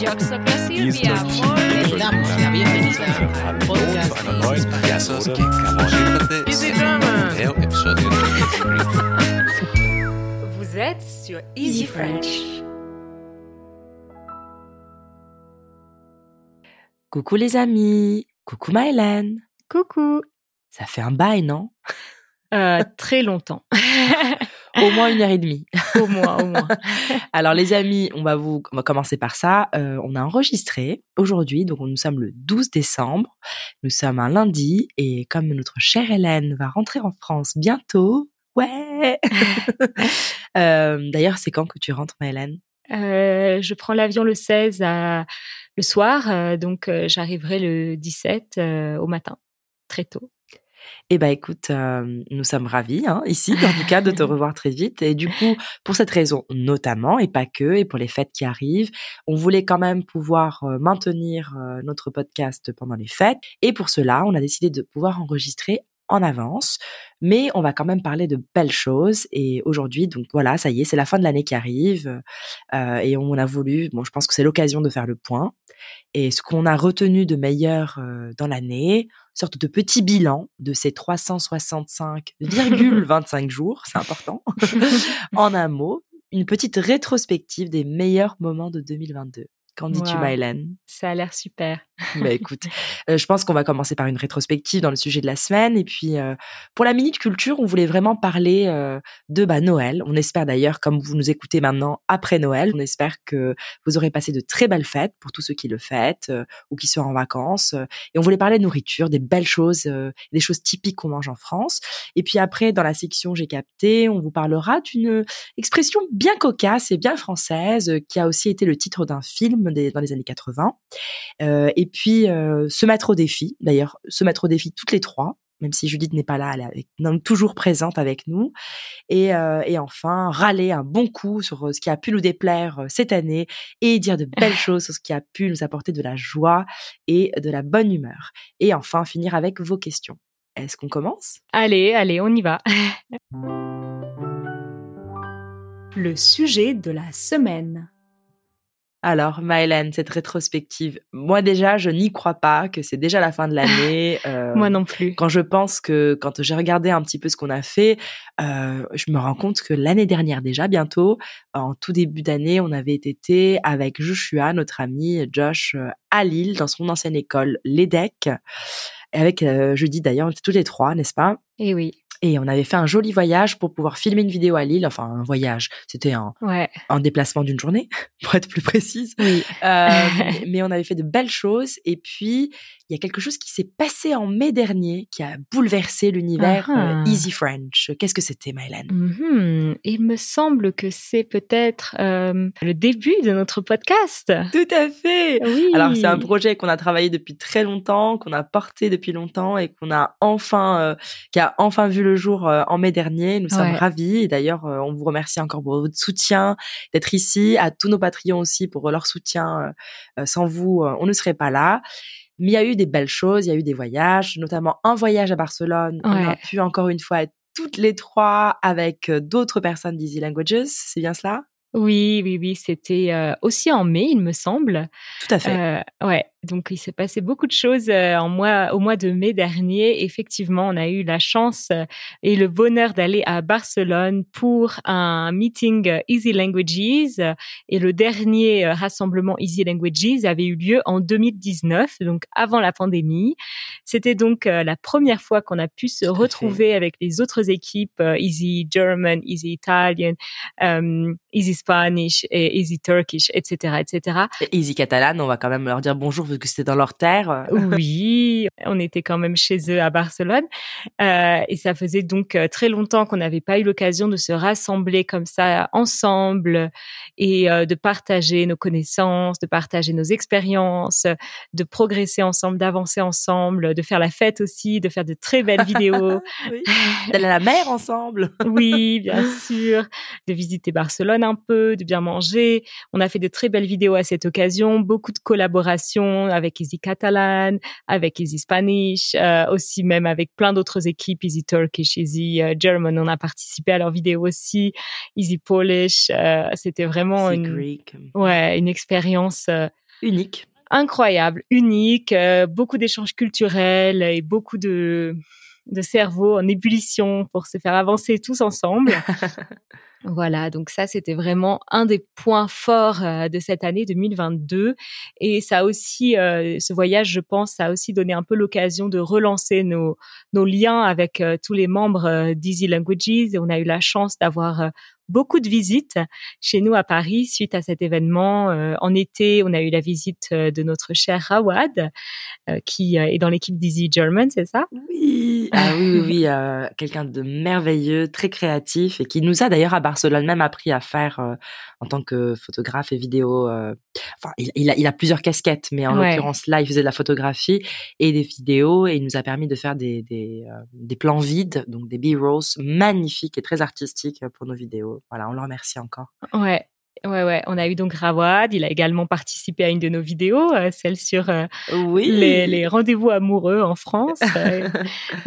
Vous êtes sur Easy French. Coucou les amis, coucou Mylène. Coucou. Ça fait un bail, non? Euh, très longtemps. Au moins une heure et demie. au moins, au moins. Alors les amis, on va vous, on va commencer par ça. Euh, on a enregistré aujourd'hui, donc nous sommes le 12 décembre. Nous sommes un lundi et comme notre chère Hélène va rentrer en France bientôt, ouais. Euh, D'ailleurs, c'est quand que tu rentres, ma Hélène? Euh, je prends l'avion le 16 à, le soir, donc j'arriverai le 17 euh, au matin, très tôt. Eh ben écoute, euh, nous sommes ravis hein, ici, en tout cas, de te revoir très vite. Et du coup, pour cette raison notamment, et pas que, et pour les fêtes qui arrivent, on voulait quand même pouvoir euh, maintenir euh, notre podcast pendant les fêtes. Et pour cela, on a décidé de pouvoir enregistrer en avance, mais on va quand même parler de belles choses. Et aujourd'hui, donc voilà, ça y est, c'est la fin de l'année qui arrive, euh, et on a voulu, bon, je pense que c'est l'occasion de faire le point. Et ce qu'on a retenu de meilleur euh, dans l'année, sorte de petit bilan de ces 365,25 jours, c'est important, en un mot, une petite rétrospective des meilleurs moments de 2022. Qu'en dis-tu, Wow. Mylène Ça a l'air super. Bah écoute, euh, je pense qu'on va commencer par une rétrospective dans le sujet de la semaine. Et puis, euh, pour la Minute Culture, on voulait vraiment parler euh, de bah, Noël. On espère d'ailleurs, comme vous nous écoutez maintenant après Noël, on espère que vous aurez passé de très belles fêtes pour tous ceux qui le fêtent ou qui sont en vacances. Et on voulait parler de nourriture, des belles choses, des choses typiques qu'on mange en France. Et puis après, dans la section J'ai capté, on vous parlera d'une expression bien cocasse et bien française qui a aussi été le titre d'un film des- dans les années 80. Euh, et puis euh, se mettre au défi, d'ailleurs se mettre au défi toutes les trois, même si Judith n'est pas là, elle est avec- non, toujours présente avec nous. Et, euh, et enfin râler un bon coup sur euh, ce qui a pu nous déplaire cette année et dire de belles choses sur ce qui a pu nous apporter de la joie et de la bonne humeur. Et enfin finir avec vos questions. Est-ce qu'on commence? Allez, allez, on y va. Le sujet de la semaine. Alors, Mylène, cette rétrospective, moi déjà, je n'y crois pas que c'est déjà la fin de l'année. euh, Moi non plus. quand je pense que quand j'ai regardé un petit peu ce qu'on a fait, euh, je me rends compte que l'année dernière déjà, bientôt, en tout début d'année, on avait été avec Joshua, notre ami Josh, euh, à Lille, dans son ancienne école, l'EDEC. Et avec euh, jeudi d'ailleurs, on était tous les trois, n'est-ce pas? Eh oui. Et on avait fait un joli voyage pour pouvoir filmer une vidéo à Lille. Enfin, un voyage, c'était un, Ouais. un déplacement d'une journée, pour être plus précise. Oui. Euh, mais on avait fait de belles choses. Et puis, il y a quelque chose qui s'est passé en mai dernier qui a bouleversé l'univers Ah ah. euh, Easy French. Qu'est-ce que c'était, Mylène Mhm. Il me semble que c'est peut-être euh, le début de notre podcast. Tout à fait Oui. Alors, c'est un projet qu'on a travaillé depuis très longtemps, qu'on a porté depuis longtemps et qu'on a enfin, qui a enfin vu le jour euh, en mai dernier. Nous sommes ravis. Et d'ailleurs, euh, on vous remercie encore pour votre soutien, d'être ici, à tous nos Patreons aussi pour leur soutien. Euh, sans vous, on ne serait pas là. Mais il y a eu des belles choses, il y a eu des voyages, notamment un voyage à Barcelone. On a pu encore une fois être toutes les trois avec d'autres personnes d'Easy Languages. C'est bien cela? Oui, oui, oui. C'était euh, aussi en mai, il me semble. Tout à fait. Euh, ouais, donc il s'est passé beaucoup de choses euh, en mois, au mois de mai dernier. Effectivement, on a eu la chance euh, et le bonheur d'aller à Barcelone pour un meeting euh, Easy Languages. Et le dernier rassemblement Easy Languages avait eu lieu en 2019, donc avant la pandémie. C'était donc euh, la première fois qu'on a pu se fait. retrouver avec les autres équipes euh, Easy German, Easy Italian, euh, Easy Spanish et Easy Turkish, etc., etc. Et Easy Catalan, on va quand même leur dire bonjour vu que c'était dans leur terre. Oui, on était quand même chez eux à Barcelone. Euh, et ça faisait donc euh, très longtemps qu'on n'avait pas eu l'occasion de se rassembler comme ça ensemble et euh, de partager nos connaissances, de partager nos expériences, de progresser ensemble, d'avancer ensemble, de faire la fête aussi, de faire de très belles vidéos. Oui. D'aller à la mer ensemble. Oui, bien sûr. De visiter Barcelone un peu, de bien manger. On a fait de très belles vidéos à cette occasion, beaucoup de collaborations avec Easy Catalan, avec Easy Spanish, euh, aussi même avec plein d'autres équipes, Easy Turkish, Easy euh, German. On a participé à leurs vidéos aussi, Easy Polish. euh, C'était vraiment une, Greek. ouais, une expérience unique. Incroyable, unique, euh, beaucoup d'échanges culturels et beaucoup de, de cerveaux en ébullition pour se faire avancer tous ensemble. Voilà, donc ça c'était vraiment un des points forts euh, de cette année 2022 et ça aussi euh, ce voyage je pense ça a aussi donné un peu l'occasion de relancer nos nos liens avec euh, tous les membres d'Easy Languages. Et on a eu la chance d'avoir beaucoup de visites chez nous à Paris suite à cet événement. Euh, en été, on a eu la visite euh, de notre cher Rawad, euh, qui est dans l'équipe d'Easy German, c'est ça? Oui, ah oui, oui, oui quelqu'un de merveilleux, très créatif et qui nous a d'ailleurs à Barcelone même appris à faire en tant que photographe et vidéo. enfin, il, a, il, a, plusieurs casquettes, mais en l'occurrence là, il faisait de la photographie et des vidéos et il nous a permis de faire des, des, des plans vides, donc des B-rolls magnifiques et très artistiques pour nos vidéos voilà, on le remercie encore. Ouais, Ouais, ouais. On a eu donc Rawad. Il a également participé à une de nos vidéos, euh, celle sur euh, oui. les, rendez-vous amoureux en France. Euh,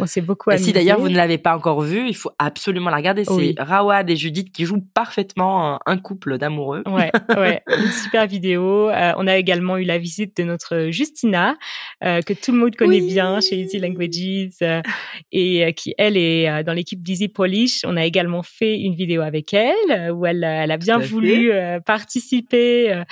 on s'est beaucoup amusé. Si d'ailleurs vous ne l'avez pas encore vu, il faut absolument la regarder. C'est Rawad et Judith qui jouent parfaitement un, couple d'amoureux. Ouais, ouais. Une super vidéo. on a également eu la visite de notre Justina, que tout le monde connaît bien chez Easy Languages et qui, elle, est dans l'équipe d'Easy Polish. On a également fait une vidéo avec elle où elle, elle a bien voulu participer.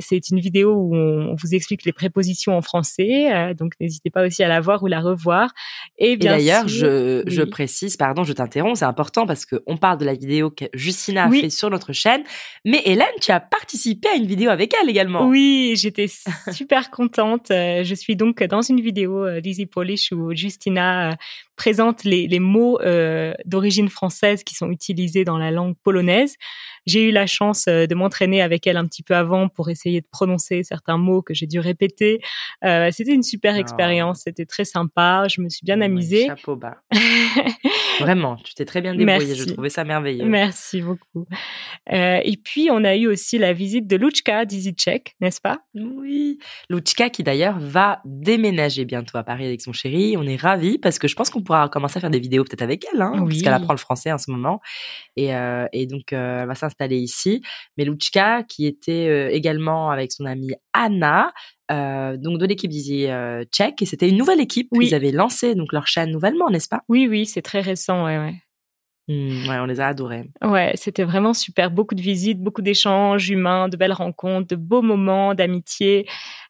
Euh, euh, c'est une vidéo où on vous explique les prépositions en français, donc n'hésitez pas aussi à la voir ou la revoir. Et, d'ailleurs, je, je précise, pardon, je t'interromps, c'est important parce que on parle de la vidéo que Justina a fait sur notre chaîne, mais Hélène, tu as participé à une vidéo avec elle également. Oui, j'étais super contente. Je suis donc dans une vidéo d'Easy Polish où Justina présente les, les mots d'origine française qui sont utilisés dans la langue polonaise. J'ai eu la chance euh, de m'entraîner avec elle un petit peu avant pour essayer de prononcer certains mots que j'ai dû répéter. Euh, c'était une super ah. expérience, c'était très sympa, je me suis bien amusée. Chapeau bas. Vraiment, tu t'es très bien débrouillée, je trouvais ça merveilleux. Merci beaucoup. Euh, et puis, on a eu aussi la visite de Luchka d'EasyCheck, n'est-ce pas? Oui, Luchka qui d'ailleurs va déménager bientôt à Paris avec son chéri. On est ravis parce que je pense qu'on pourra commencer à faire des vidéos peut-être avec elle, hein, puisqu'elle apprend le français en ce moment. Et, euh, et donc, elle va s'installer ici. Mais Luchka, qui était euh, avec son amie Anna, euh, donc de l'équipe d'Easy euh, Check, et c'était une nouvelle équipe. Oui. Ils avaient lancé donc leur chaîne nouvellement, n'est-ce pas? Oui, oui, c'est très récent, ouais, ouais. Mmh, ouais, on les a adorés. Ouais, c'était vraiment super. Beaucoup de visites, beaucoup d'échanges humains, de belles rencontres, de beaux moments d'amitié.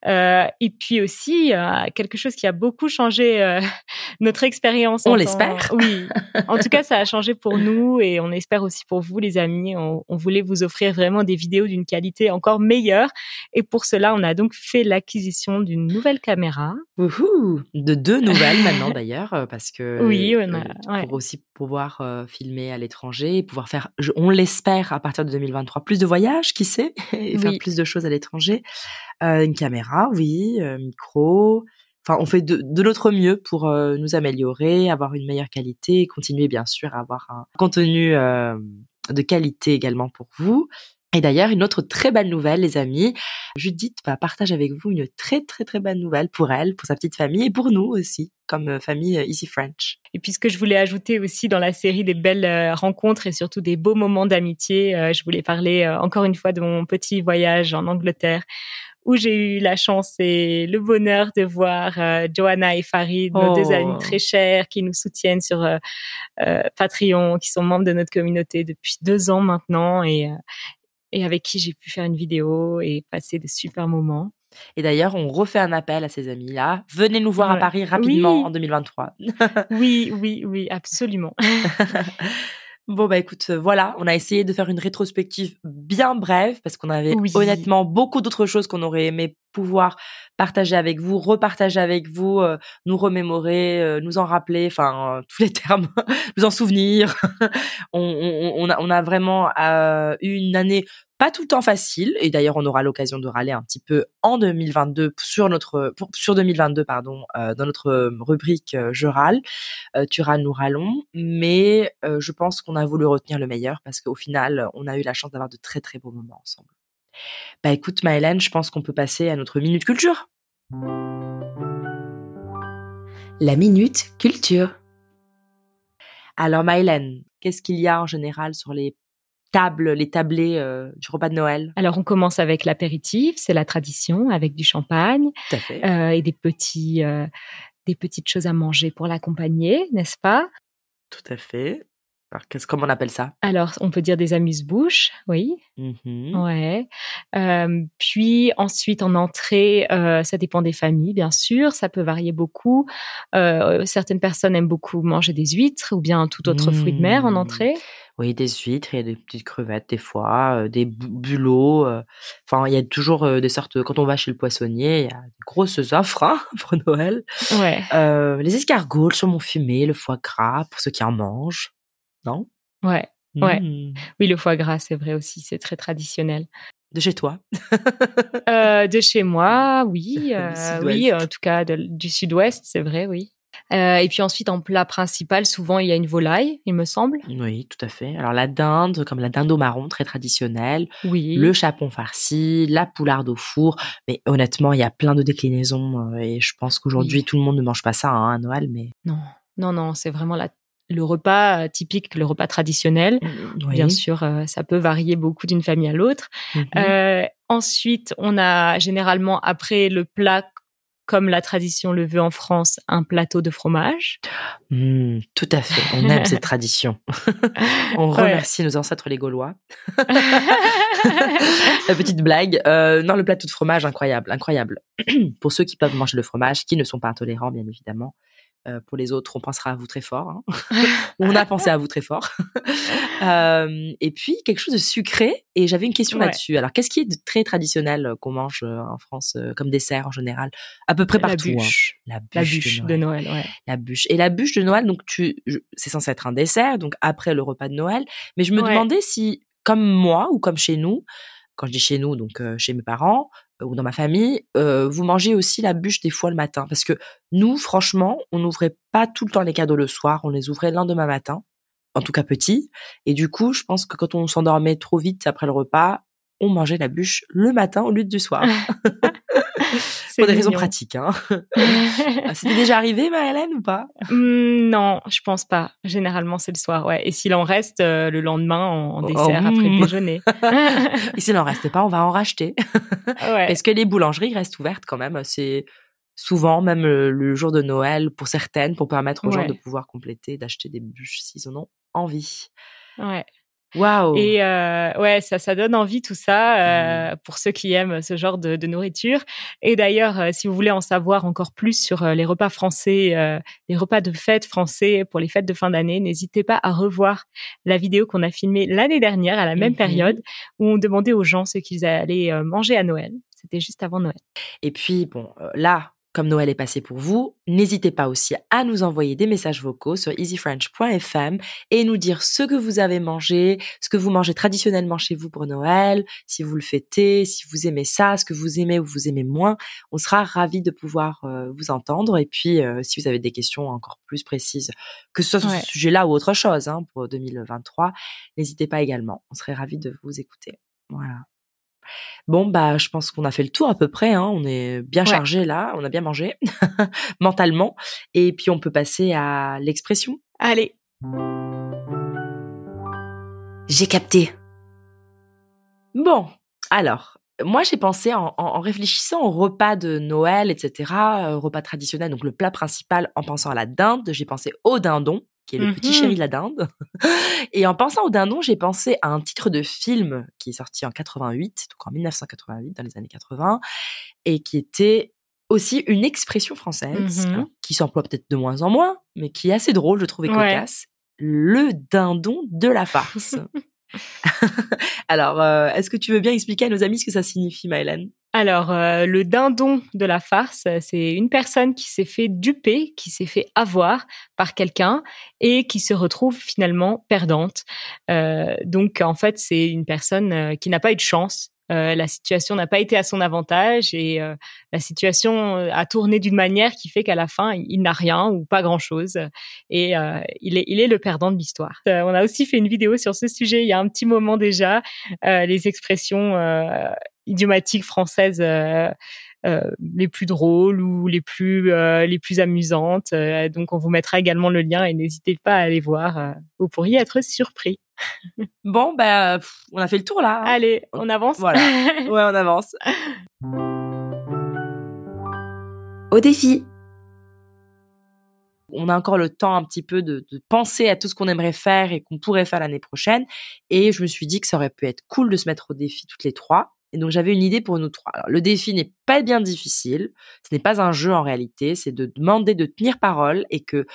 Euh, et puis aussi, euh, quelque chose qui a beaucoup changé euh, notre expérience. On l'espère. Oui. En tout cas, ça a changé pour nous et on espère aussi pour vous, les amis. On, on voulait vous offrir vraiment des vidéos d'une qualité encore meilleure. Et pour cela, on a donc fait l'acquisition d'une nouvelle caméra. Wouhou De deux nouvelles maintenant d'ailleurs, parce que oui, on a, ouais. pour aussi pouvoir filmer à l'étranger et pouvoir faire, on l'espère, à partir de 2023, plus de voyages, qui sait, et faire plus de choses à l'étranger. Euh, une caméra, oui, euh, micro. Enfin, on fait de, notre mieux pour euh, nous améliorer, avoir une meilleure qualité, et continuer bien sûr à avoir un contenu de qualité également pour vous. Et d'ailleurs, une autre très bonne nouvelle, les amis. Judith va partager avec vous une très très très bonne nouvelle pour elle, pour sa petite famille et pour nous aussi, comme euh, famille euh, Easy French. Et puis ce que je voulais ajouter aussi dans la série des belles euh, rencontres et surtout des beaux moments d'amitié, je voulais parler encore une fois de mon petit voyage en Angleterre où j'ai eu la chance et le bonheur de voir Johanna et Farid, nos deux amis oh. très chers qui nous soutiennent sur Patreon, qui sont membres de notre communauté depuis deux ans maintenant et, et avec qui j'ai pu faire une vidéo et passer de super moments. Et d'ailleurs, on refait un appel à ces amis-là. Venez nous voir à Paris rapidement en 2023. oui, oui, oui, absolument. Bon bah écoute, euh, voilà, on a essayé de faire une rétrospective bien brève parce qu'on avait honnêtement beaucoup d'autres choses qu'on aurait aimé pouvoir partager avec vous, repartager avec vous, euh, nous remémorer, euh, nous en rappeler, enfin tous les termes, nous en souvenir. on, on, on, a, on a vraiment eu une année pas tout le temps facile et d'ailleurs on aura l'occasion de râler un petit peu en 2022 sur notre sur 2022 pardon euh, dans notre rubrique euh, je râle euh, tu râles nous râlons mais je pense qu'on a voulu retenir le meilleur parce qu'au final on a eu la chance d'avoir de très très beaux moments ensemble bah écoute Maëlène je pense qu'on peut passer à notre minute culture la minute culture alors Maëlène qu'est-ce qu'il y a en général sur les table, les tablés du repas de Noël? Alors, on commence avec l'apéritif, c'est la tradition, avec du champagne Tout à fait. et des petits, des petites choses à manger pour l'accompagner, n'est-ce pas? Tout à fait. Alors, qu'est-ce, comment on appelle ça? Alors, on peut dire des amuse-bouches, oui. Mmh Ouais. Euh, puis ensuite, en entrée, euh, ça dépend des familles, bien sûr. Ça peut varier beaucoup. Euh, certaines personnes aiment beaucoup manger des huîtres ou bien tout autre fruit de mer en Mmh. entrée. Oui, des huîtres, il y a des petites crevettes des fois, des bu- bulots. Enfin, il y a toujours des sortes. Quand on va chez le poissonnier, il y a des grosses offres hein, pour Noël. Ouais. Les escargots, le saumon fumé, le foie gras pour ceux qui en mangent. Non? Ouais. Ouais. Mmh. Oui, le foie gras, c'est vrai aussi, c'est très traditionnel. De chez toi Euh, de chez moi, oui, euh, oui, en tout cas de- du sud-ouest, c'est vrai, oui. Euh, et puis ensuite, en plat principal, souvent il y a une volaille, il me semble. Oui, tout à fait. Alors la dinde, comme la dinde au marron, très traditionnelle. Oui. Le chapon farci, la poularde au four. Mais honnêtement, il y a plein de déclinaisons. et je pense qu'aujourd'hui, Oui. tout le monde ne mange pas ça hein, à Noël. Mais Non, non, non, c'est vraiment la- le repas typique, le repas traditionnel. Oui. Bien sûr, euh, ça peut varier beaucoup d'une famille à l'autre. Mhm. Euh, ensuite, on a généralement, après le plat, comme la tradition le veut en France, un plateau de fromage. Tout à fait. On aime cette tradition. On Ouais. remercie nos ancêtres les Gaulois. La petite blague. Euh, non, le plateau de fromage, incroyable, incroyable. Pour ceux qui peuvent manger le fromage, qui ne sont pas intolérants, bien évidemment. Euh, pour les autres, on pensera à vous très fort. hein. on a pensé à vous très fort. Euh, et puis, quelque chose de sucré. Et j'avais une question Ouais. là-dessus. Alors, qu'est-ce qui est de très traditionnel euh, qu'on mange en France comme dessert en général? À peu près la partout. hein. bûche. La bûche, La bûche de Noël, ouais. la bûche. Et la bûche de Noël, donc tu, c'est censé être un dessert, donc après le repas de Noël. Mais je me Ouais. demandais si, comme moi ou comme chez nous, quand je dis chez nous, donc chez mes parents ou dans ma famille, vous mangez aussi la bûche des fois le matin, parce que nous, franchement, on n'ouvrait pas tout le temps les cadeaux le soir, on les ouvrait le lendemain matin, en tout cas petit. Et du coup, je pense que quand on s'endormait trop vite après le repas, on mangeait la bûche le matin au lieu du soir, pour des raisons pratiques. Hein. Ah, C'était déjà arrivé, Maëlène, ou pas? Hmm, non, je pense pas. Généralement, c'est le soir, ouais. Et s'il en reste euh, le lendemain en, en Oh, dessert après mm. le déjeuner. Et s'il n'en reste pas, on va en racheter. ouais. Parce que les boulangeries restent ouvertes quand même. C'est souvent, même le, le jour de Noël, pour certaines, pour permettre aux gens de pouvoir compléter, d'acheter des bûches s'ils en ont envie. ouais. Waouh Et euh, ouais, ça, ça donne envie tout ça Mmh. euh, pour ceux qui aiment ce genre de, de nourriture. Et d'ailleurs, euh, si vous voulez en savoir encore plus sur euh, les repas français, euh, les repas de fête français pour les fêtes de fin d'année, n'hésitez pas à revoir la vidéo qu'on a filmée l'année dernière à la même Mhm. période où on demandait aux gens ce qu'ils allaient manger à Noël. C'était juste avant Noël. Et puis, bon, là, comme Noël est passé pour vous, n'hésitez pas aussi à nous envoyer des messages vocaux sur easyfrench.fm et nous dire ce que vous avez mangé, ce que vous mangez traditionnellement chez vous pour Noël, si vous le fêtez, si vous aimez ça, ce que vous aimez ou vous aimez moins. On sera ravis de pouvoir euh, vous entendre. Et puis, euh, si vous avez des questions encore plus précises, que ce soit sur Ouais. ce sujet-là ou autre chose hein, pour 2023, n'hésitez pas également. On serait ravis de vous écouter. Voilà. Bon, bah, je pense qu'on a fait le tour à peu près. Hein. On est bien Ouais. chargé là, on a bien mangé mentalement. Et puis, on peut passer à l'expression. Allez, J'ai capté. Bon, alors, moi, j'ai pensé en, en- en réfléchissant au repas de Noël, etc., euh, repas traditionnel, donc le plat principal, en pensant à la dinde, j'ai pensé au dindon, qui est le petit Mhm. chéri de la dinde. Et en pensant au dindon, j'ai pensé à un titre de film qui est sorti en 88, donc en 1988, dans les années 80, et qui était aussi une expression française, Mhm. alors, qui s'emploie peut-être de moins en moins, mais qui est assez drôle, je trouvais Ouais. cocasse. Le dindon de la farce. Alors, euh, est-ce que tu veux bien expliquer à nos amis ce que ça signifie, Maëlène Alors, euh, le dindon de la farce, euh, c'est une personne qui s'est fait duper, qui s'est fait avoir par quelqu'un et qui se retrouve finalement perdante. Euh, donc, en fait, c'est une personne euh, qui n'a pas eu de chance. Euh, la situation n'a pas été à son avantage et euh, la situation a tourné d'une manière qui fait qu'à la fin, il, n'a rien ou pas grand-chose et il, est, il est le perdant de l'histoire. On a aussi fait une vidéo sur ce sujet il y a un petit moment déjà, les expressions idiomatiques françaises euh, les plus drôles ou les plus les plus amusantes. donc on vous mettra également le lien et n'hésitez pas à aller voir. vous pourriez être surpris. bon, bah, on a fait le tour là. Hein. Allez, on avance. Voilà. ouais, on avance. Au défi. On a encore le temps un petit peu de, penser à tout ce qu'on aimerait faire et qu'on pourrait faire l'année prochaine. Et je me suis dit que ça aurait pu être cool de se mettre au défi toutes les trois. Et donc j'avais une idée pour nous trois. Alors, le défi n'est pas bien difficile, ce n'est pas un jeu en réalité, c'est de demander de tenir parole et que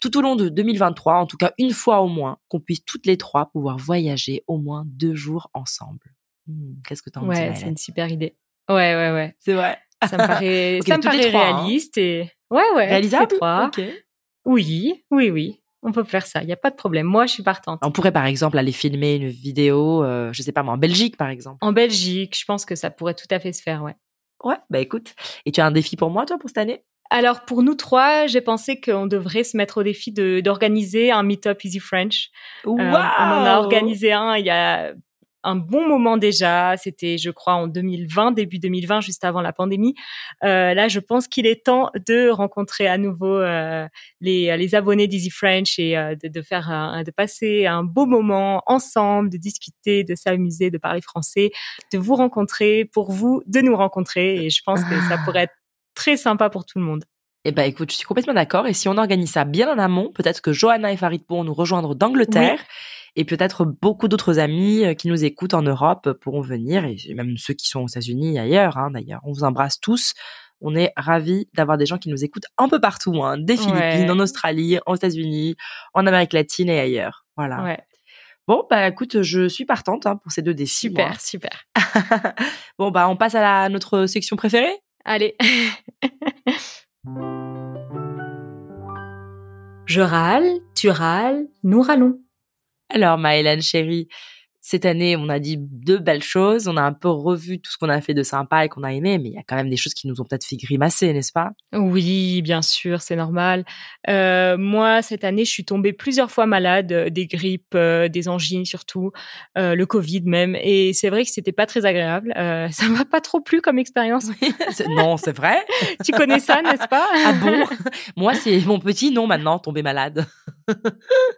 tout au long de 2023, en tout cas une fois au moins, qu'on puisse toutes les trois pouvoir voyager au moins deux jours ensemble. Hmm, qu'est-ce que t'en dis Ouais, c'est une super idée. Ouais, ouais, ouais. C'est vrai. Ça me paraît, ça me paraît hein. réaliste et ouais, ouais. Réalisable. Trois. Oui, oui, oui. On peut faire ça, il n'y a pas de problème. Moi, je suis partante. On pourrait par exemple aller filmer une vidéo, euh, je sais pas moi, en Belgique par exemple. En Belgique, je pense que ça pourrait tout à fait se faire, ouais. Ouais, bah écoute. Et tu as un défi pour moi, toi, pour cette année? Alors pour nous trois, j'ai pensé qu'on devrait se mettre au défi d'organiser un meet-up Easy French. Wow euh, on en a organisé un il y a un bon moment déjà. C'était, je crois, en 2020, début 2020, juste avant la pandémie. Euh, là, je pense qu'il est temps de rencontrer à nouveau euh, les, les abonnés d'Easy French et euh, de, de, faire, un, de passer un beau moment ensemble, de discuter, de s'amuser, de parler français, de vous rencontrer, pour vous, de nous rencontrer. Et je pense que ça pourrait être très sympa pour tout le monde. Eh ben écoute, je suis complètement d'accord. Et si on organise ça bien en amont, peut-être que Johanna et Farid pourront nous rejoindre d'Angleterre. Et peut-être beaucoup d'autres amis euh, qui nous écoutent en Europe pourront venir, et même ceux qui sont aux États-Unis et ailleurs. Hein, D'ailleurs, on vous embrasse tous. On est ravis d'avoir des gens qui nous écoutent un peu partout, hein, des Philippines, en Australie, aux États-Unis, en Amérique latine et ailleurs. Voilà. Ouais. Bon, bah écoute, je suis partante hein, pour ces deux défis. Super, super. bon, bah on passe à la, notre section préférée Allez. Je râle, tu râles, nous râlons. Alors, Maëlène chérie, cette année, on a dit deux belles choses. On a un peu revu tout ce qu'on a fait de sympa et qu'on a aimé, mais il y a quand même des choses qui nous ont peut-être fait grimacer, n'est-ce pas? Oui, bien sûr, c'est normal. Euh, moi, cette année, je suis tombée plusieurs fois malade, euh, des grippes, euh, des angines surtout, le Covid même. Et c'est vrai que c'était pas très agréable. ça m'a pas trop plu comme expérience. non, c'est vrai. tu connais ça, n'est-ce pas? Ah bon? Moi, c'est mon petit nom maintenant, tomber malade.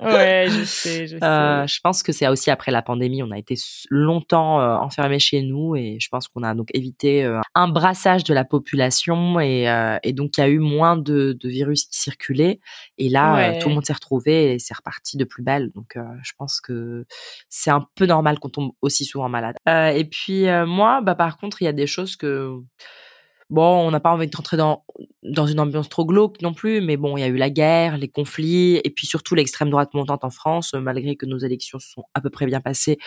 Ouais, je sais, je sais. je pense que c'est aussi après la pandémie on a été longtemps euh, enfermés chez nous et je pense qu'on a donc évité euh, un brassage de la population et, euh, donc il y a eu moins de, virus qui circulaient. Et là, tout le monde s'est retrouvé et c'est reparti de plus belle. Donc je pense que c'est un peu normal qu'on tombe aussi souvent malade. et puis moi, bah par contre, il y a des choses que bon, on n'a pas envie de rentrer dans dans une ambiance trop glauque non plus, mais bon, il y a eu la guerre, les conflits, et puis surtout l'extrême droite montante en France, malgré que nos élections se sont à peu près bien passées.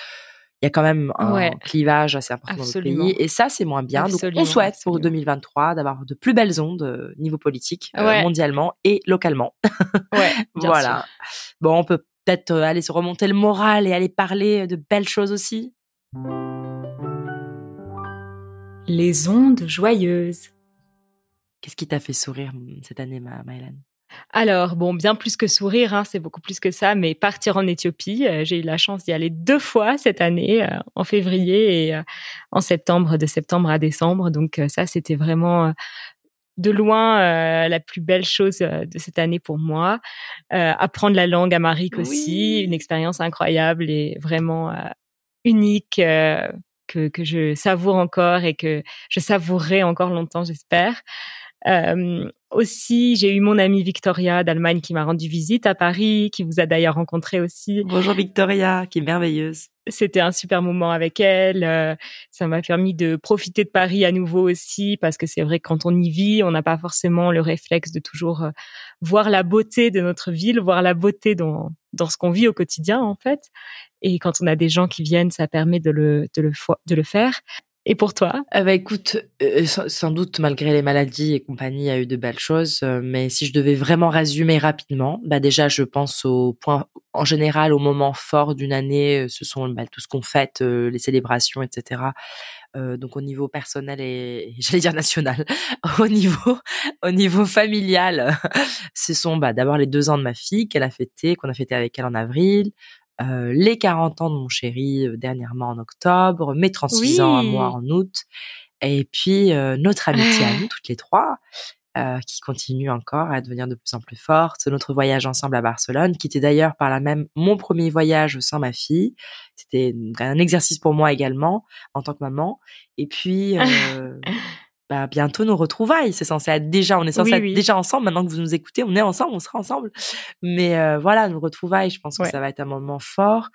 Il y a quand même un clivage assez important dans le pays. Et ça, c'est moins bien. Donc, on souhaite pour 2023 d'avoir de plus belles ondes euh, niveau politique, euh, mondialement et localement. Ouais, voilà. Bon, on peut peut-être euh, aller se remonter le moral et aller parler de belles choses aussi. Les ondes joyeuses. Qu'est-ce qui t'a fait sourire hum, cette année, ma, alors, bon, bien plus que sourire, hein, c'est beaucoup plus que ça, mais partir en Éthiopie, euh, j'ai eu la chance d'y aller deux fois cette année, euh, en février et euh, en septembre, de septembre à décembre. Donc ça, c'était vraiment de loin la plus belle chose de cette année pour moi. apprendre la langue amharique aussi, une expérience incroyable et vraiment unique que, je savoure encore et que je savourerai encore longtemps, j'espère. Euh, aussi, j'ai eu mon amie Victoria d'Allemagne qui m'a rendu visite à Paris, qui vous a d'ailleurs rencontré aussi. Bonjour Victoria, qui est merveilleuse. C'était un super moment avec elle. Euh, ça m'a permis de profiter de Paris à nouveau aussi, parce que c'est vrai que quand on y vit, on n'a pas forcément le réflexe de toujours euh, voir la beauté de notre ville, voir la beauté dans, dans ce qu'on vit au quotidien en fait. Et quand on a des gens qui viennent, ça permet de le, de le, de le faire. Et pour toi? Euh, Bah écoute, euh, sans doute malgré les maladies et compagnie, il y a eu de belles choses. Euh, mais si je devais vraiment résumer rapidement, bah déjà je pense au point, en général, au moment fort d'une année, ce sont bah, tout ce qu'on fête, les célébrations, etc. donc au niveau personnel et, j'allais dire national, au niveau au niveau familial, ce sont bah, d'abord les deux ans de ma fille qu'elle a fêté, qu'on a fêté avec elle en avril, euh, les 40 ans de mon chéri euh, dernièrement en octobre, mes 36 ans à moi en août. Et puis notre amitié à nous, toutes les trois, euh, qui continue encore à devenir de plus en plus forte. Notre voyage ensemble à Barcelone, qui était d'ailleurs par là même mon premier voyage sans ma fille. C'était un exercice pour moi également en tant que maman. Et puis euh, bah, bientôt nos retrouvailles. C'est censé être déjà, on est censé être déjà ensemble. Maintenant que vous nous écoutez, on est ensemble, on sera ensemble. Mais euh, voilà, nos retrouvailles, je pense que ça va être un moment fort.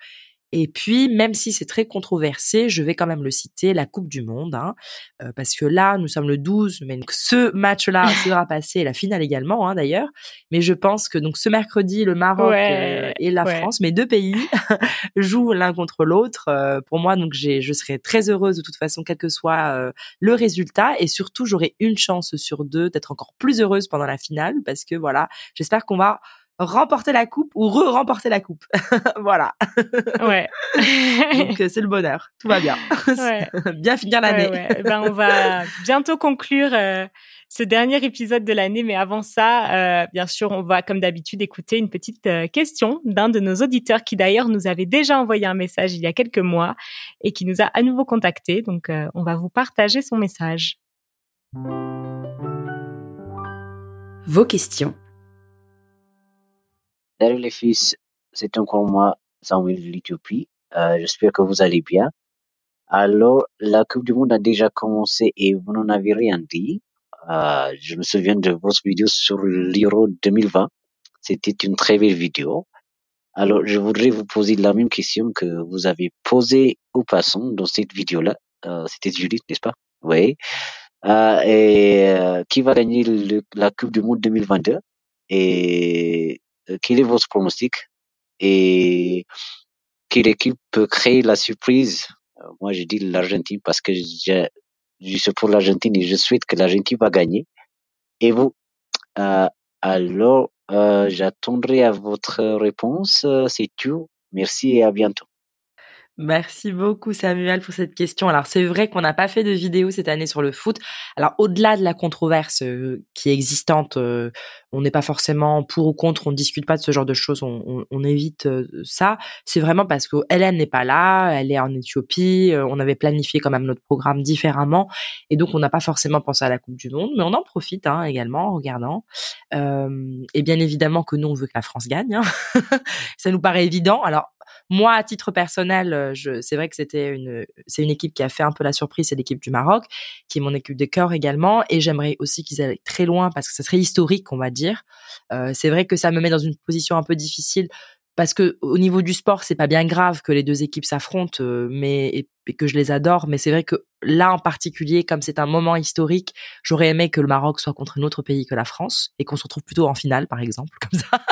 Et puis, même si c'est très controversé, je vais quand même le citer, la Coupe du Monde, hein, euh, parce que là, nous sommes le 12, mais donc ce match-là sera passé, la finale également, hein, d'ailleurs. Mais je pense que donc ce mercredi, le Maroc euh, et la France, mes deux pays, jouent l'un contre l'autre. Euh, pour moi, donc j'ai, je serai très heureuse de toute façon, quel que soit le résultat, et surtout, j'aurai une chance sur deux d'être encore plus heureuse pendant la finale, parce que voilà, j'espère qu'on va remporter la coupe ou re-remporter la coupe. voilà. Ouais. Donc euh, c'est le bonheur. Tout va bien. Ouais. bien finir l'année. Ouais, ouais. Ben, on va bientôt conclure euh, ce dernier épisode de l'année, mais avant ça, euh, bien sûr, on va comme d'habitude écouter une petite euh, question d'un de nos auditeurs qui d'ailleurs nous avait déjà envoyé un message il y a quelques mois et qui nous a à nouveau contacté. Donc euh, on va vous partager son message. Vos questions Salut les fils, c'est encore moi, Samuel de. Euh, J'espère que vous allez bien. Alors, la Coupe du Monde a déjà commencé et vous n'en avez rien dit. Euh, je me souviens de votre vidéo sur l'Euro 2020. C'était une très belle vidéo. Alors, je voudrais vous poser la même question que vous avez posée au passant dans cette vidéo-là. Euh, C'était Judith, n'est-ce pas? Oui. Euh, et euh, qui va gagner la Coupe du Monde 2022 Et quel est votre pronostic et quelle équipe peut créer la surprise? Euh, Moi, je dis l'Argentine parce que je, je suis pour l'Argentine et je souhaite que l'Argentine va gagner. Et vous? Euh, Alors, euh, j'attendrai à votre réponse. C'est tout. Merci et à bientôt. Merci beaucoup Samuel pour cette question. Alors c'est vrai qu'on n'a pas fait de vidéo cette année sur le foot. Alors au-delà de la controverse euh, qui est existante, euh, on n'est pas forcément pour ou contre, on ne discute pas de ce genre de choses, on, on, on évite euh, ça. C'est vraiment parce que Hélène n'est pas là, elle est en Éthiopie, on avait planifié quand même notre programme différemment et donc on n'a pas forcément pensé à la Coupe du Monde, mais on en profite hein, également en regardant. et bien évidemment que nous on veut que la France gagne, hein. ça nous paraît évident. Alors moi, à titre personnel, euh, je, c'est vrai que c'était une, c'est une équipe qui a fait un peu la surprise, c'est l'équipe du Maroc, qui est mon équipe de cœur également, et j'aimerais aussi qu'ils aillent très loin parce que ça serait historique, on va dire. Euh, c'est vrai que ça me met dans une position un peu difficile parce que au niveau du sport, c'est pas bien grave que les deux équipes s'affrontent, euh, mais et, que je les adore. Mais c'est vrai que là en particulier, comme c'est un moment historique, j'aurais aimé que le Maroc soit contre un autre pays que la France et qu'on se retrouve plutôt en finale, par exemple, comme ça,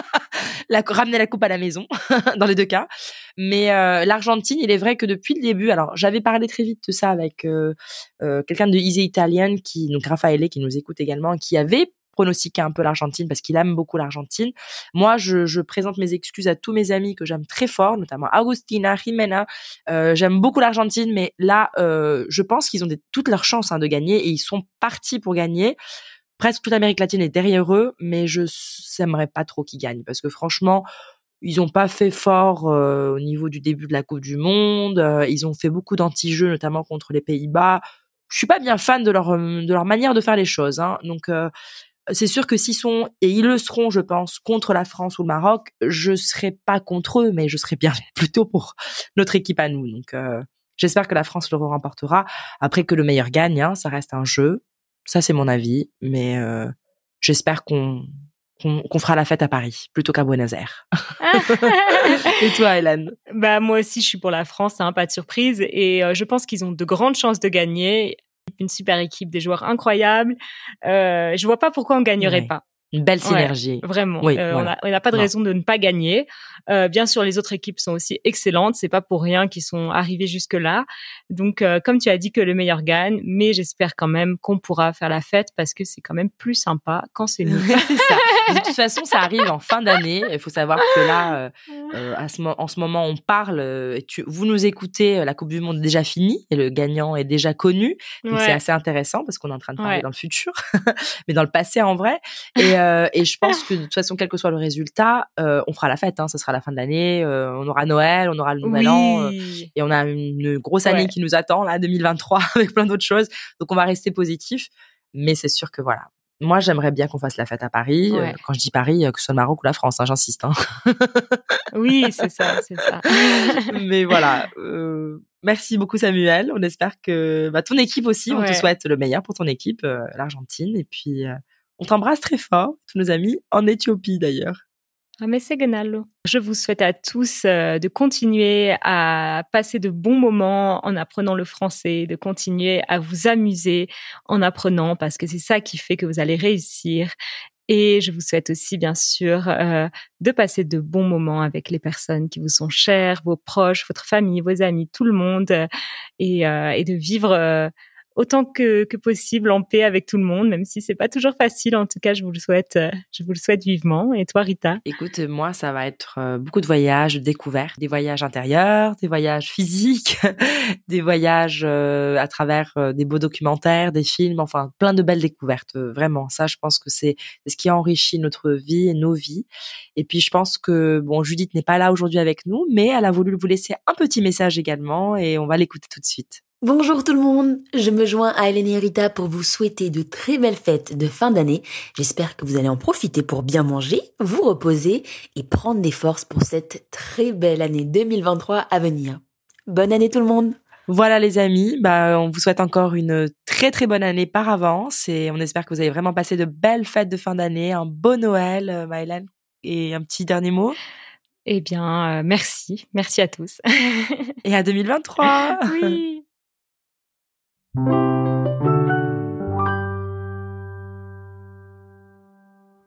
la, ramener la coupe à la maison dans les deux cas. Mais euh, l'Argentine, il est vrai que depuis le début, alors j'avais parlé très vite de ça avec euh, quelqu'un de Easy Italian qui donc Raffaele qui nous écoute également, qui avait pronostiquer un peu l'Argentine parce qu'il aime beaucoup l'Argentine. Moi, je, je, présente mes excuses à tous mes amis que j'aime très fort, notamment Agustina, Jimena. Euh, j'aime beaucoup l'Argentine, mais là, euh, je pense qu'ils ont toutes leurs chances hein, de gagner et ils sont partis pour gagner. Presque toute l'Amérique latine est derrière eux, mais je n'aimerais pas trop qu'ils gagnent parce que franchement, ils ont pas fait fort euh, au niveau du début de la Coupe du Monde. Euh, ils ont fait beaucoup d'anti-jeux, notamment contre les Pays-Bas. Je suis pas bien fan de leur de leur manière de faire les choses. Hein. Donc euh, c'est sûr que s'ils sont, et ils le seront, je pense, contre la France ou le Maroc, je serai pas contre eux, mais je serai bien plutôt pour notre équipe à nous. Donc, euh, j'espère que la France le remportera. Après que le meilleur gagne, hein, ça reste un jeu. Ça, c'est mon avis, mais euh, j'espère qu'on qu'on fera la fête à Paris plutôt qu'à Buenos Aires. et toi, Hélène? Bah moi aussi, je suis pour la France, hein, pas de surprise, et euh, je pense qu'ils ont de grandes chances de gagner une super équipe, des joueurs incroyables. Euh, je vois pas pourquoi on gagnerait pas. Une belle synergie. vraiment. Euh, on n'a pas de raison de ne pas gagner. Euh, bien sûr, les autres équipes sont aussi excellentes. C'est pas pour rien qu'ils sont arrivés jusque là. Donc, euh, comme tu as dit que le meilleur gagne, mais j'espère quand même qu'on pourra faire la fête parce que c'est quand même plus sympa quand c'est nous. ça. De toute façon, ça arrive en fin d'année. Il faut savoir que là, à ce, en ce moment, on parle. Et tu, vous nous écoutez, la Coupe du Monde est déjà finie et le gagnant est déjà connu. Donc, c'est assez intéressant parce qu'on est en train de parler dans le futur, mais dans le passé en vrai. Et Et, euh, et je pense que de toute façon, quel que soit le résultat, euh, on fera la fête. Hein, ce sera la fin de l'année. Euh, on aura Noël, on aura le Nouvel An. et on a une grosse année qui nous attend, là, 2023, avec plein d'autres choses. Donc, on va rester positif. Mais c'est sûr que voilà, moi, j'aimerais bien qu'on fasse la fête à Paris. quand je dis Paris, que ce soit le Maroc ou la France, hein, j'insiste. Hein. oui, c'est ça, c'est ça. Mais voilà. Merci beaucoup, Samuel. On espère que bah, ton équipe aussi, on te souhaite le meilleur pour ton équipe, l'Argentine. Et puis, on t'embrasse très fort, tous nos amis, en Éthiopie d'ailleurs. Je vous souhaite à tous euh, de continuer à passer de bons moments en apprenant le français, de continuer à vous amuser en apprenant parce que c'est ça qui fait que vous allez réussir. Et je vous souhaite aussi, bien sûr, euh, de passer de bons moments avec les personnes qui vous sont chères, vos proches, votre famille, vos amis, tout le monde, et, et de vivre autant que, que, possible en paix avec tout le monde, même si c'est pas toujours facile. En tout cas, je vous le souhaite, euh, je vous le souhaite vivement. Et toi, Rita? Écoute, moi, ça va être euh, beaucoup de voyages, de découvertes, des voyages intérieurs, des voyages physiques, des voyages euh, à travers des beaux documentaires, des films, enfin plein de belles découvertes. vraiment, ça, je pense que c'est ce qui enrichit notre vie et nos vies. Et puis, je pense que bon, Judith n'est pas là aujourd'hui avec nous, mais elle a voulu vous laisser un petit message également, et on va l'écouter tout de suite. Bonjour tout le monde, je me joins à Hélène et Rita pour vous souhaiter de très belles fêtes de fin d'année. J'espère que vous allez en profiter pour bien manger, vous reposer et prendre des forces pour cette très belle année 2023 à venir. Bonne année tout le monde voilà les amis, bah on vous souhaite encore une très très bonne année par avance et on espère que vous avez vraiment passé de belles fêtes de fin d'année, un beau Noël, euh, Maëlène. Et un petit dernier mot Eh bien, euh, merci, merci à tous. et à 2023. oui. thank you